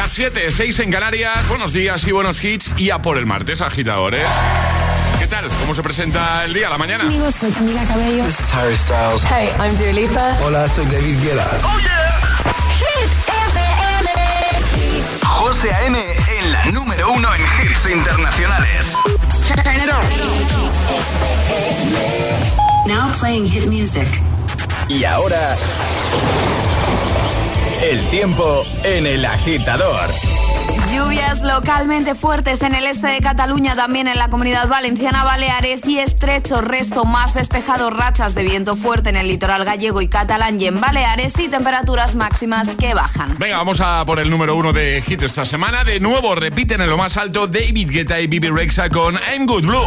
Las 7, 6 en Canarias. Buenos días y buenos hits. Y a por el martes, agitadores. ¿Qué tal? ¿Cómo se presenta el día, la mañana? Amigos, soy Camila Cabello. This is Harry Styles. Hey, I'm Dua Lipa. Hola, soy David Guetta. ¡Oh, yeah! Hit FM. José A.M. en la número uno en hits internacionales. Turn it on. Now playing hit music. Y ahora... El tiempo en el agitador. Lluvias localmente fuertes en el este de Cataluña, también en la comunidad valenciana, Baleares y estrecho resto más despejado, rachas de viento fuerte en el litoral gallego y catalán y en Baleares y temperaturas máximas que bajan. Venga, vamos a por el número uno de hit esta semana. De nuevo repiten en lo más alto David Guetta y Bibi Rexa con I'm Good Blue.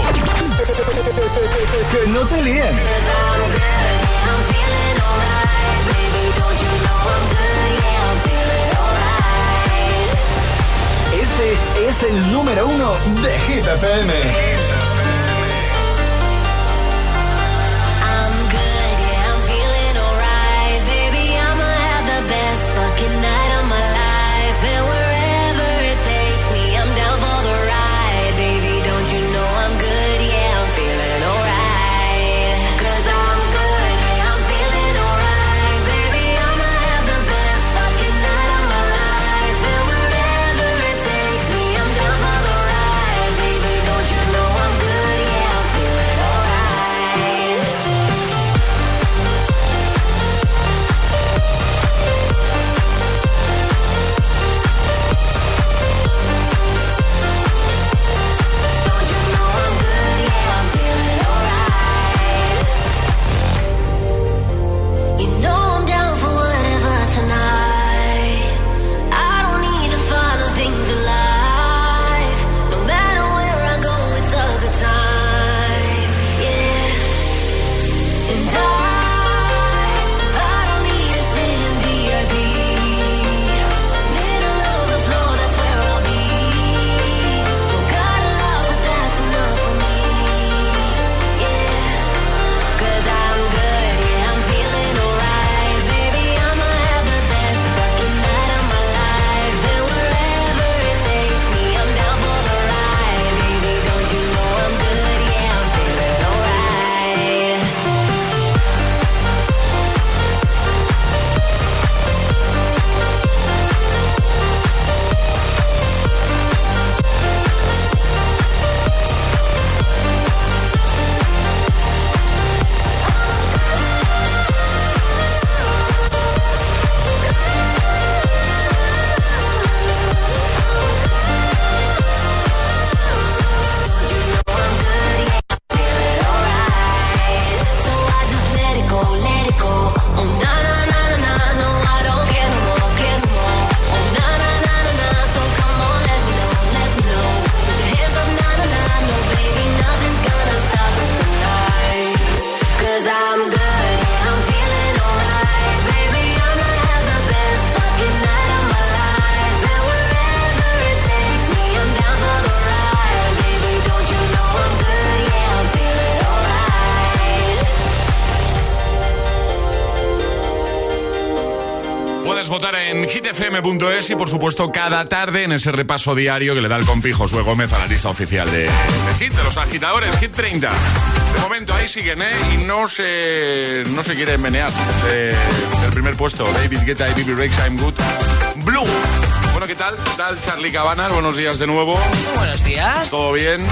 Que no te líen. Es el número uno de Hit FM. hitfm.es y por supuesto cada tarde en ese repaso diario que le da el compi Josué Gómez a la lista oficial de, Hit, de los agitadores, Hit 30. De momento ahí siguen, ¿eh? Y no se, no se quieren menear de- del primer puesto. David Guetta y Bibi Rex, I'm Good. Blue. Bueno, ¿qué tal? ¿Qué tal, Charlie Cabanas? Buenos días de nuevo. Muy buenos días. ¿Todo bien?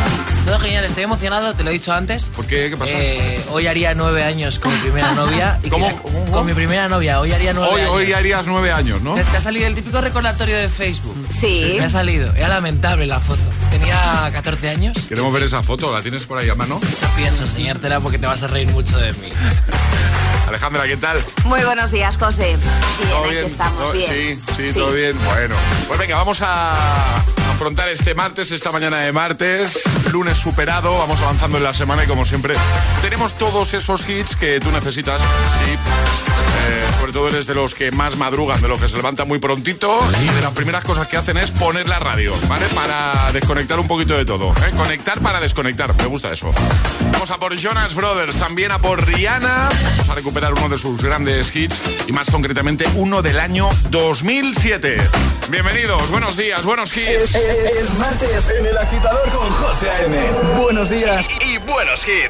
Todo genial, estoy emocionado, te lo he dicho antes. ¿Por qué? ¿Qué pasa? Eh, hoy haría nueve años con mi primera novia. y ¿Cómo? Con mi primera novia, hoy haría nueve Hoy, años. hoy harías nueve años, ¿no? ¿Te, te ha salido el típico recordatorio de Facebook? Sí. Me ha salido, era lamentable la foto. Tenía 14 años. Queremos ver esa foto, ¿la tienes por ahí a mano? No pienso enseñártela porque te vas a reír mucho de mí. Alejandra, ¿qué tal? Muy buenos días, José. Bien, ¿Todo aquí bien? estamos, ¿Todo- bien. Sí, sí, todo bien. Bueno, pues venga, vamos a afrontar este martes, esta mañana de martes, lunes superado, vamos avanzando en la semana y como siempre tenemos todos esos hits que tú necesitas, sí, eh, sobre todo eres de los que más madrugan, de los que se levantan muy prontito y de las primeras cosas que hacen es poner la radio, ¿vale? Para desconectar un poquito de todo. ¿eh? Conectar para desconectar, me gusta eso. Vamos a por Jonas Brothers, también a por Rihanna. Vamos a recuperar uno de sus grandes hits y más concretamente uno del año 2007. Bienvenidos, buenos días, buenos hits. Es, martes en el agitador con José A.M. Buenos días y buenos hits.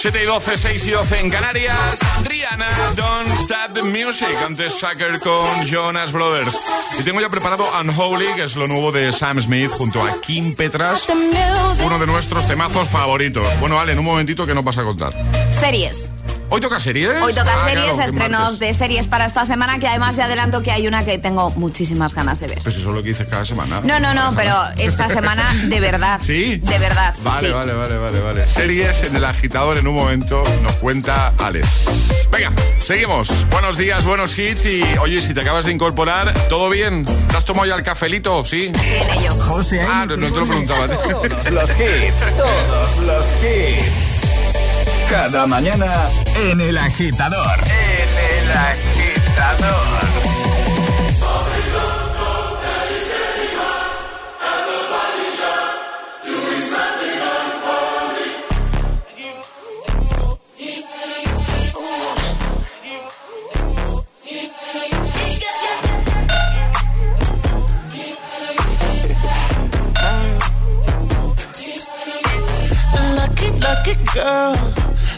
7 y 12, 6 y 12 en Canarias. Rihanna, Don't Stop the Music. Antes Sucker con Jonas Brothers. Y tengo ya preparado Unholy, que es lo nuevo de Sam Smith junto a Kim Petras. Uno de nuestros temazos favoritos. Bueno, Ale, en un momentito que nos vas a contar. Series. ¿Hoy toca series? Hoy toca Ah, series, claro, estrenos de series para esta semana, que además de adelanto que hay una que tengo muchísimas ganas de ver. Pues eso es lo que dices cada semana. No, no, no, pero esta semana de verdad. ¿Sí? De verdad. Vale, sí. vale, vale, vale, vale. Series en el agitador en un momento nos cuenta Alex. Venga, seguimos. Buenos días, buenos hits y oye, si te acabas de incorporar, ¿todo bien? ¿Te has tomado ya el cafelito? ¿Sí? Bien ello. José Ah, no, no te lo preguntaba. Todos los hits, todos los hits. Cada mañana en el agitador. En el agitador. Lucky, lucky girl.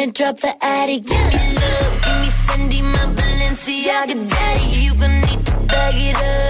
Wanna drop the attic, give me love, give me Fendi, my Balenciaga daddy. You gonna need to bag it up,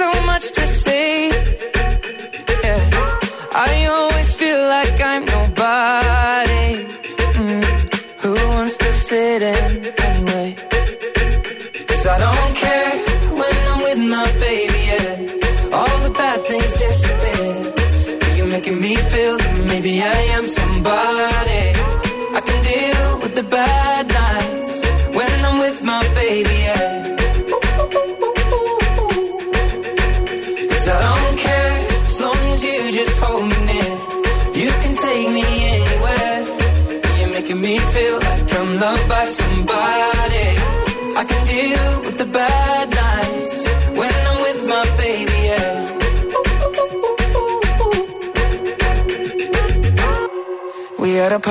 so much to say. Yeah. I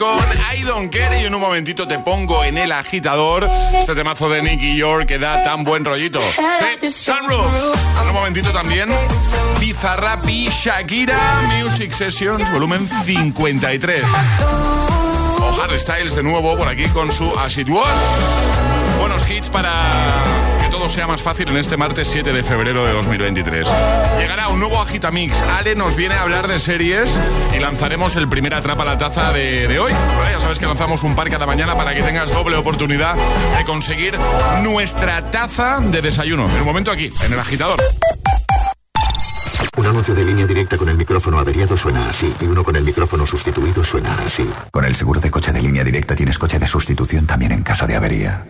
Con I Don't Care y en un momentito te pongo en el agitador este temazo de Nicky York que da tan buen rollito. En un momentito también Bizarrap y Shakira Music Sessions volumen 53. O Harry Styles de nuevo por aquí con su As It Was. Buenos hits para todo sea más fácil en este martes 7 de febrero de 2023. Llegará un nuevo Agitamix. Ale nos viene a hablar de series y lanzaremos el primer Atrapa la Taza de, de hoy. ¿vale? Ya sabes que lanzamos un par cada mañana para que tengas doble oportunidad de conseguir nuestra taza de desayuno. En un momento aquí, en el agitador. Un anuncio de línea directa con el micrófono averiado suena así y uno con el micrófono sustituido suena así. Con el seguro de coche de línea directa tienes coche de sustitución también en caso de avería.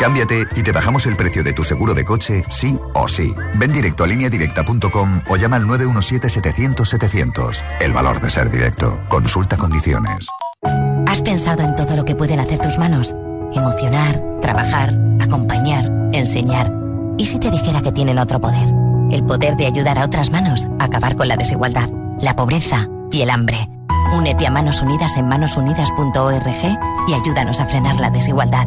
Cámbiate y te bajamos el precio de tu seguro de coche, sí o sí. Ven directo a lineadirecta.com o llama al 917-700-700. El valor de ser directo. Consulta condiciones. ¿Has pensado en todo lo que pueden hacer tus manos? Emocionar, trabajar, acompañar, enseñar. ¿Y si te dijera que tienen otro poder? El poder de ayudar a otras manos a acabar con la desigualdad, la pobreza y el hambre. Únete a Manos Unidas en manosunidas.org y ayúdanos a frenar la desigualdad.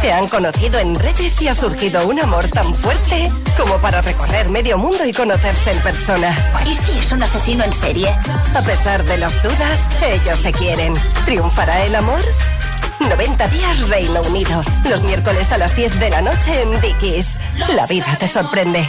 Se han conocido en redes y ha surgido un amor tan fuerte como para recorrer medio mundo y conocerse en persona. ¿Y si es un asesino en serie? A pesar de las dudas, ellos se quieren. ¿Triunfará el amor? 90 días Reino Unido. Los miércoles a las 10 de la noche en Dickies. La vida te sorprende.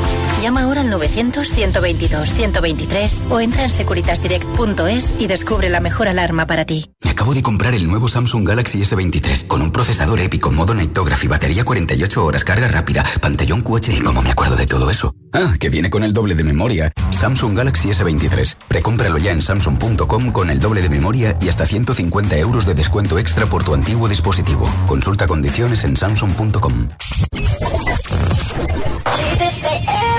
Llama ahora al 900-122-123 o entra en securitasdirect.es y descubre la mejor alarma para ti. Me acabo de comprar el nuevo Samsung Galaxy S23 con un procesador épico, modo Nightography, batería 48 horas, carga rápida, pantallón QHD. ¿Y cómo me acuerdo de todo eso? Ah, que viene con el doble de memoria. Samsung Galaxy S23. Precómpralo ya en samsung.com con el doble de memoria y hasta 150 euros de descuento extra por tu antiguo dispositivo. Consulta condiciones en samsung.com.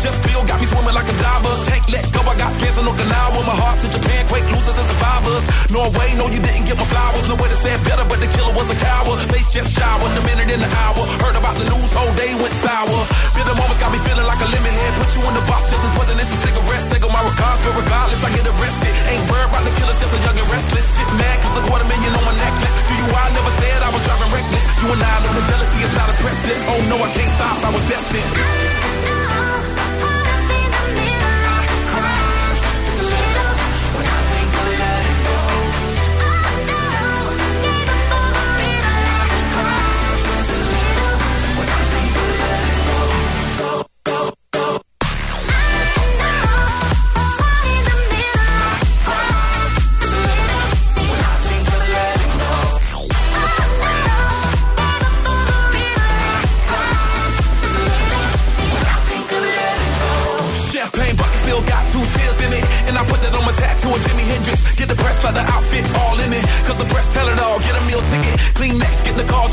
Just feel got me swimming like a diver. Can't let go, I got fans in Okinawa. My heart to Japan, quake losers and survivors. Norway, no, you didn't get my flowers. No way to say better, but the killer was a coward. Face just shower, a minute in the hour. Heard about the news, whole day went sour. Feel the moment got me feeling like a lemon head. Put you in the box just as poison, it's a cigarette. Take my regards, but regardless, I get arrested. Ain't worried about the killers, just a young and restless. Get mad, cause a quarter million on my necklace. To you, I never said I was driving reckless. You and I know the jealousy is not a precedent. Oh no, I can't stop, I was destined.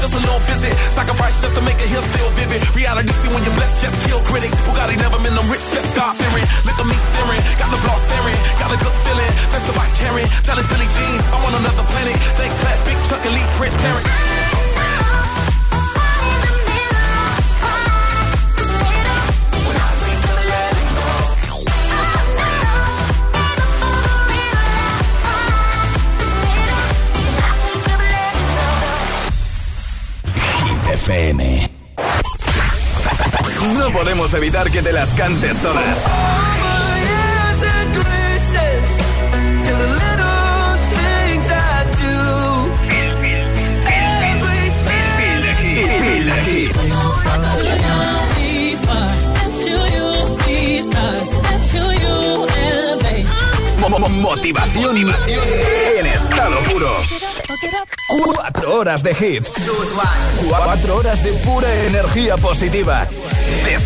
just a little visit. Sacrifice just to make a hill still vivid. Reality see when you're blessed, just kill critics. Who got it? never been them rich, just God fearing. Look at me staring, got the block staring, got a good feeling. That's the caring. carrying, that is Billy Jean. I'm on another planet. Thank class, big Chuck, elite Prince, parent. Evitar que te las cantes todas. Motivación, motivación en estado puro. Cuatro horas de hits. Cuatro horas de pura energía positiva.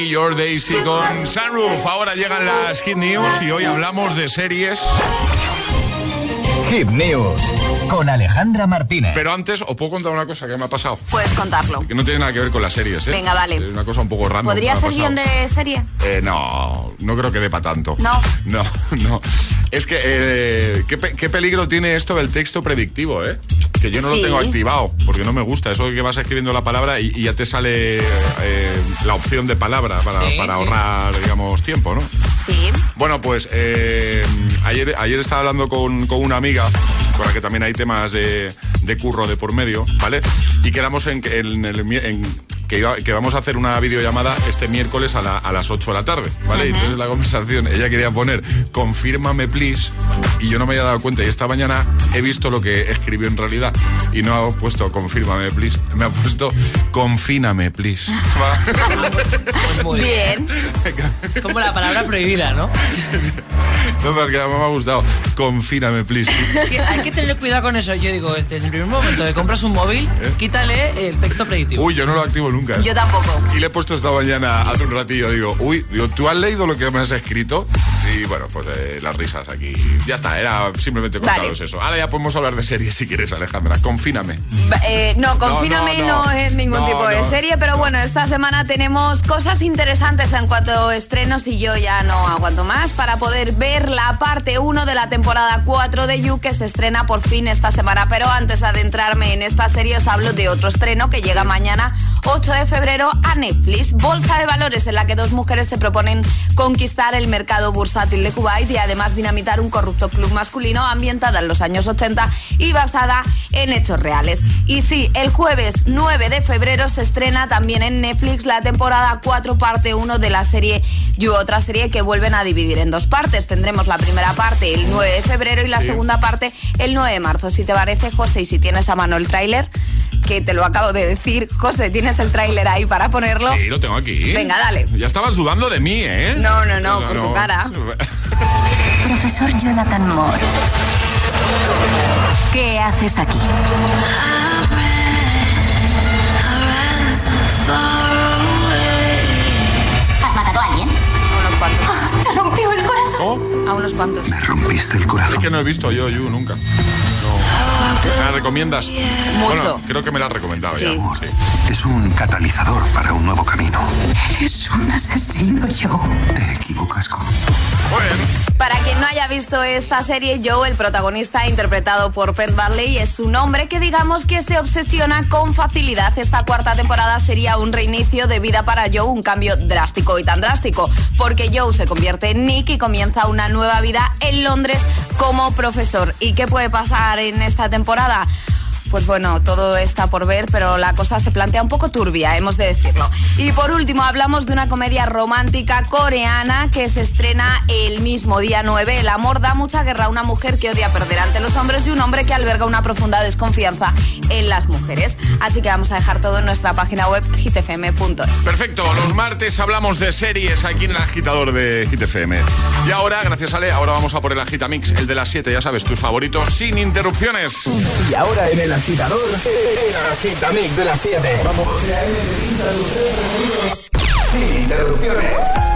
Nicky Your Daisy con Sunroof. Ahora llegan las Hit News y hoy hablamos de series. Hit News con Alejandra Martínez. Pero antes, os puedo contar una cosa que me ha pasado. Puedes contarlo. Que no tiene nada que ver con las series, ¿eh? Venga, vale. Es una cosa un poco random. ¿Podría ser guion de serie? Eh, no, no creo que dé para tanto. No. No, no. Es que, eh, ¿qué, qué peligro tiene esto del texto predictivo, eh? Que yo no Sí. lo tengo activado, porque no me gusta. Eso de que vas escribiendo la palabra y, y ya te sale eh, la opción de palabra para, Sí, para sí. ahorrar, digamos, tiempo, ¿no? Sí. Bueno, pues eh, ayer, ayer estaba hablando con, con una amiga con la que también hay temas de, de curro de por medio, ¿vale? Y quedamos en, en en que, iba- que vamos a hacer una videollamada este miércoles a, la- a las 8 de la tarde, ¿vale? Y entonces la conversación, ella quería poner confírmame please y yo no me había dado cuenta y esta mañana he visto lo que escribió en realidad y no ha puesto confírmame please, me ha puesto confíname please. Muy bien. Es como la palabra prohibida, ¿no? No, pero es que me ha gustado. Confíname, please. Es que hay que tener cuidado con eso. Yo digo, desde el primer momento que compras un móvil, quítale el texto predictivo. Uy, yo no lo activo nunca. Yo tampoco. Y le he puesto esta mañana hace un ratillo, digo, uy, digo, ¿tú has leído lo que me has escrito? Y bueno, pues eh, las risas aquí. Ya está, era simplemente contaros Vale. eso. Ahora ya podemos hablar de series si quieres, Alejandra. Confíname. Eh, no, confíname no, no, no. es ningún tipo de serie, pero bueno, esta semana tenemos cosas interesantes en cuanto a estrenos y yo ya no aguanto más para poder ver la parte 1 de la temporada 4 de You que se estrena por fin esta semana. Pero antes de adentrarme en esta serie os hablo de otro estreno que llega mañana 8 de febrero a Netflix. Bolsa de valores en la que dos mujeres se proponen conquistar el mercado bursátil de Kuwait y además dinamitar un corrupto club masculino ambientada en los años 80 y basada en hechos reales. Y sí, el jueves 9 de febrero se estrena también en Netflix la temporada 4 parte 1 de la serie You, otra serie que vuelven a dividir en dos partes. Tendremos la primera parte el 9 de febrero y la Sí. segunda parte el 9 de marzo. Si te parece, José, y si tienes a mano el tráiler, que te lo acabo de decir, José, ¿tienes el tráiler ahí para ponerlo? Sí, lo tengo aquí. Venga, dale. Ya estabas dudando de mí, ¿eh? No, no, no, por tu cara. Profesor Jonathan Moore. ¿Qué haces aquí? ¿Has matado a alguien? A unos cuantos. ¡Te rompió el corazón! A unos cuantos. Rompiste el corazón. Es que no he visto yo You nunca. ¿Me la recomiendas? Mucho. Bueno, creo que me la has recomendado Sí. ya. Sí. Es un catalizador para un nuevo camino. Eres un asesino, yo. Te equivocas con... Para quien no haya visto esta serie, Joe, el protagonista interpretado por Penn Badley, es un hombre que digamos que se obsesiona con facilidad. Esta cuarta temporada sería un reinicio de vida para Joe, un cambio drástico y tan drástico, porque Joe se convierte en Nick y comienza una nueva vida en Londres como profesor. ¿Y qué puede pasar en esta temporada? temporada. Pues bueno, todo está por ver, pero la cosa se plantea un poco turbia, hemos de decirlo. Y por último, hablamos de una comedia romántica coreana que se estrena el mismo día 9. El amor da mucha guerra a una mujer que odia perder ante los hombres y un hombre que alberga una profunda desconfianza en las mujeres. Así que vamos a dejar todo en nuestra página web hitfm.es. Perfecto, los martes hablamos de series aquí en el agitador de Hit FM. Y ahora, gracias Ale, ahora vamos a por el Agitamix, el de las 7, ya sabes, tus favoritos sin interrupciones. Y ahora en el agitador, el agitamix de las 7. Vamos. Sin interrupciones.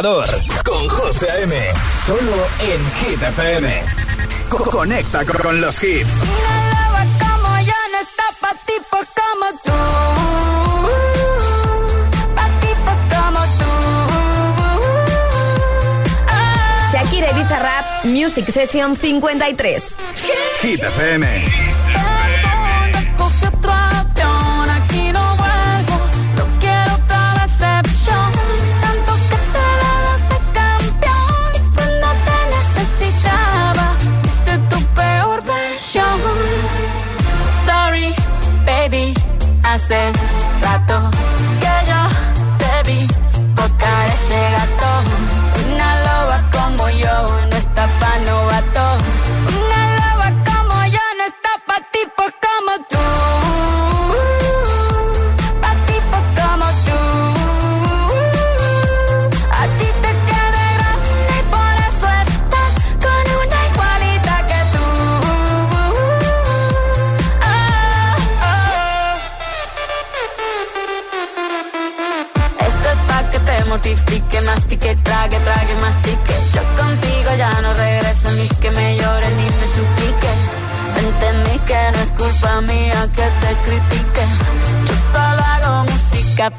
Agitador con José A.M. Solo en Hit FM. Conecta con los hits. como yo no está pa' tipos como tú. Pa' tipos como tú. Shakira y Bizarrap Music Session 53. Hit FM. Hace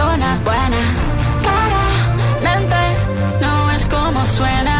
Persona buena. Claramente no es como suena.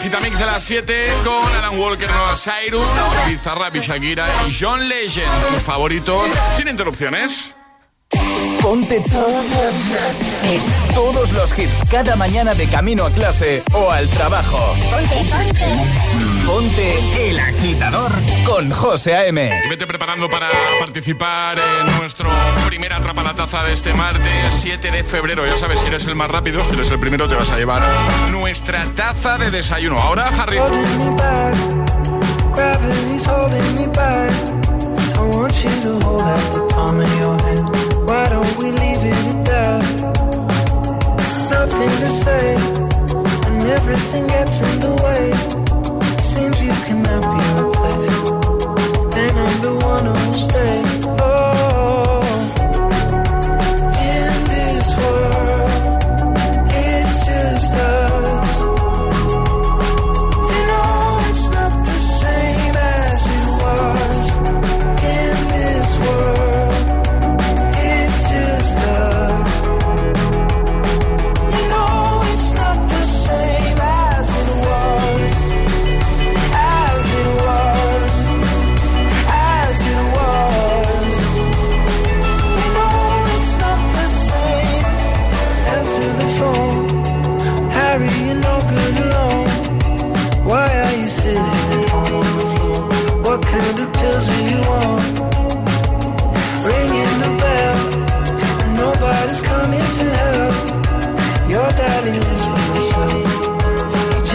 Agitamix de las 7 con Alan Walker, Noah Cyrus, Bizarrap y Shakira y John Legend. Tus favoritos sin interrupciones. Ponte todos los hits cada mañana de camino a clase o al trabajo. Ponte el agitador con José A.M. Y vete preparando para participar en nuestro primer Atrapa la Taza de este martes 7 de febrero. Ya sabes, si eres el más rápido, si eres el primero, te vas a llevar nuestra taza de desayuno. Ahora, Harry. Holding me back, gravity's holding me back. I want you to hold out the palm of your hand. Why don't we leave it at that? Nothing to say, and everything gets in the way. Seems you cannot be replaced, and I'm the one who'll stay.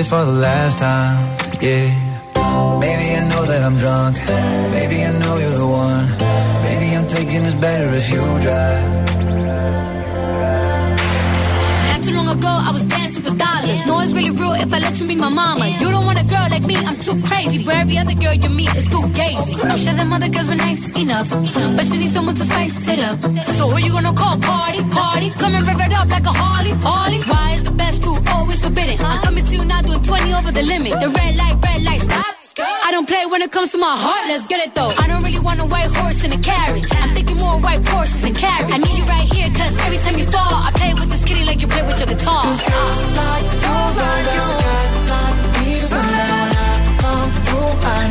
you for the last time. Twenty over the limit. The red light, red light, stop. I don't play when it comes to my heart, let's get it though. I don't really want a white horse in a carriage. I'm thinking more white horses and carriage. I need you right here, cause every time you fall, I play with this kitty like you play with your guitar. Cause I like you, like you, guys like me, so now I come through, I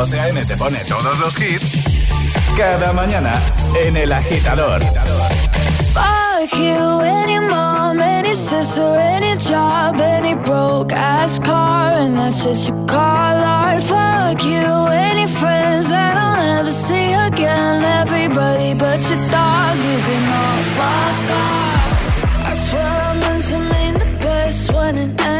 José A.M. te pone todos los hits cada mañana en El Agitador. Fuck you, any mom, any sister, any job, any broke ass car, and that's just you call art. Fuck you, any friends that I'll never see again, everybody but your dog, you can all fuck off. I swear I meant to mean the best when it ends.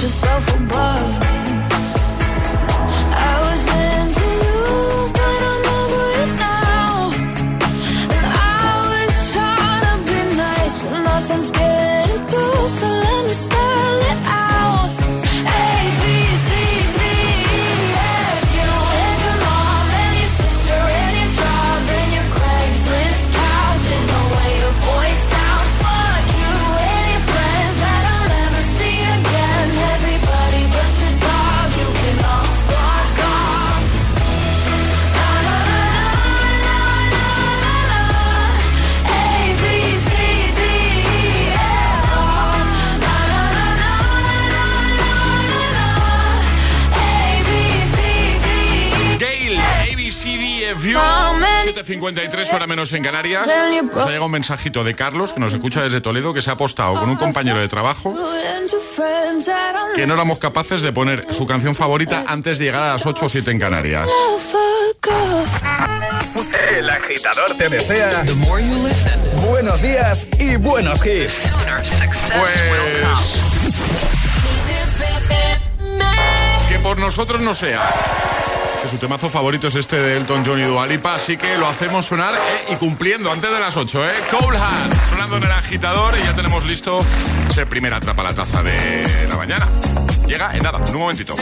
just 7.53 hora menos en Canarias. Nos ha llegado un mensajito de Carlos, que nos escucha desde Toledo, que se ha apostado con un compañero de trabajo que no éramos capaces de poner su canción favorita antes de llegar a las 8 o 7 en Canarias. El agitador te desea buenos días y buenos hits. Pues que por nosotros no sea. Que su temazo favorito es este de Elton John y Dualipa, así que lo hacemos sonar eh, y cumpliendo antes de las 8, ¿eh? Cold Hand, sonando en el agitador y ya tenemos listo ese primer atrapa la taza de la mañana. Llega en nada, en un momentito.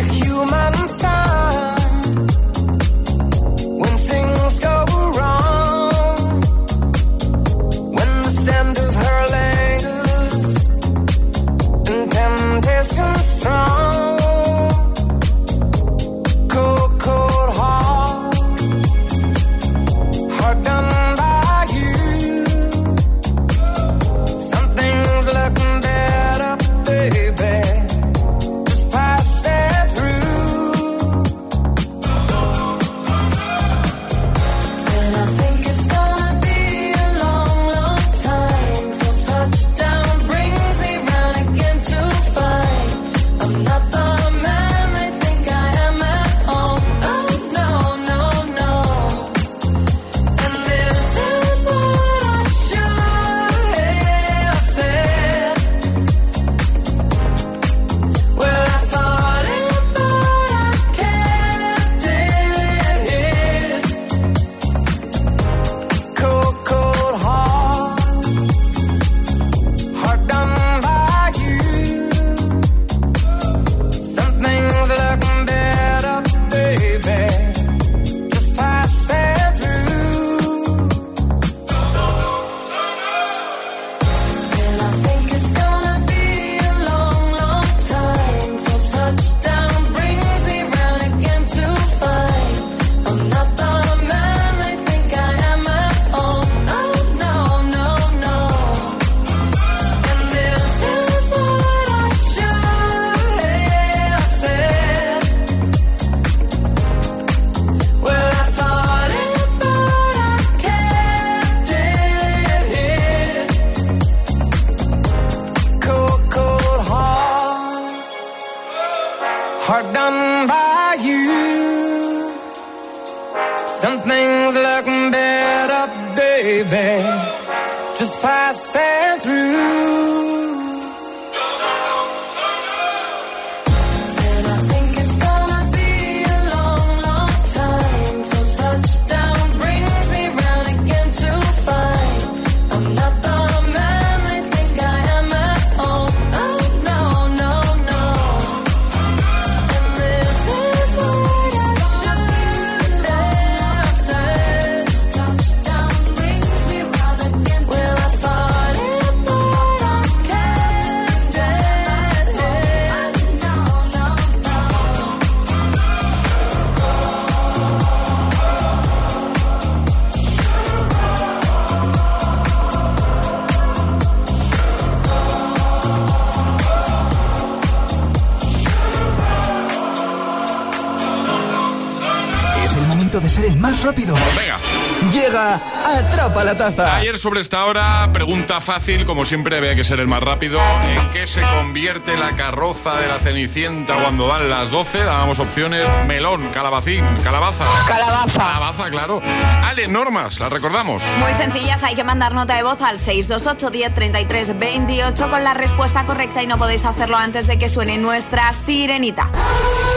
Ayer sobre esta hora, pregunta fácil, como siempre había que ser el más rápido. ¿En qué se convierte la carroza de la Cenicienta cuando dan las 12? Dábamos opciones, melón, calabacín, calabaza. Calabaza. Calabaza, claro. Ale, normas, las recordamos. Muy sencillas, hay que mandar nota de voz al 628 10 33 28 con la respuesta correcta y no podéis hacerlo antes de que suene nuestra sirenita.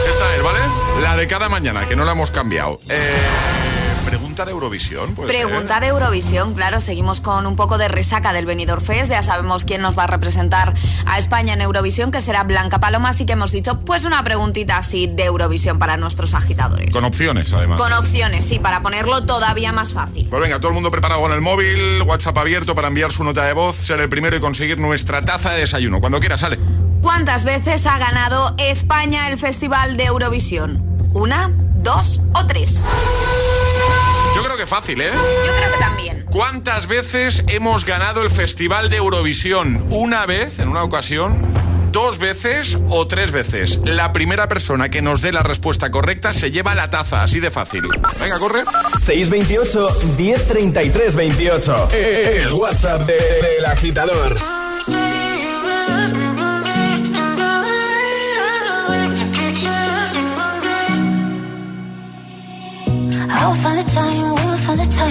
Esta es, ¿vale? La de cada mañana, que no la hemos cambiado. Eh pregunta de Eurovisión. Pregunta de Eurovisión, claro. Seguimos con un poco de resaca del Benidorm Fest. Ya sabemos quién nos va a representar a España en Eurovisión, que será Blanca Paloma. Así que hemos dicho, pues una preguntita así de Eurovisión para nuestros agitadores. Con opciones, además. Con opciones, sí, para ponerlo todavía más fácil. Pues venga, todo el mundo preparado con el móvil, WhatsApp abierto para enviar su nota de voz, ser el primero y conseguir nuestra taza de desayuno. Cuando quiera, sale. ¿Cuántas veces ha ganado España el Festival de Eurovisión? ¿Una, dos o tres? Que fácil, ¿eh? Yo creo que también. ¿Cuántas veces hemos ganado el Festival de Eurovisión? ¿Una vez, en una ocasión? dos veces o tres veces. La primera persona que nos dé la respuesta correcta se lleva la taza, así de fácil. Venga, corre. 628 1033 28. El WhatsApp del agitador. I'll find the time, we'll find the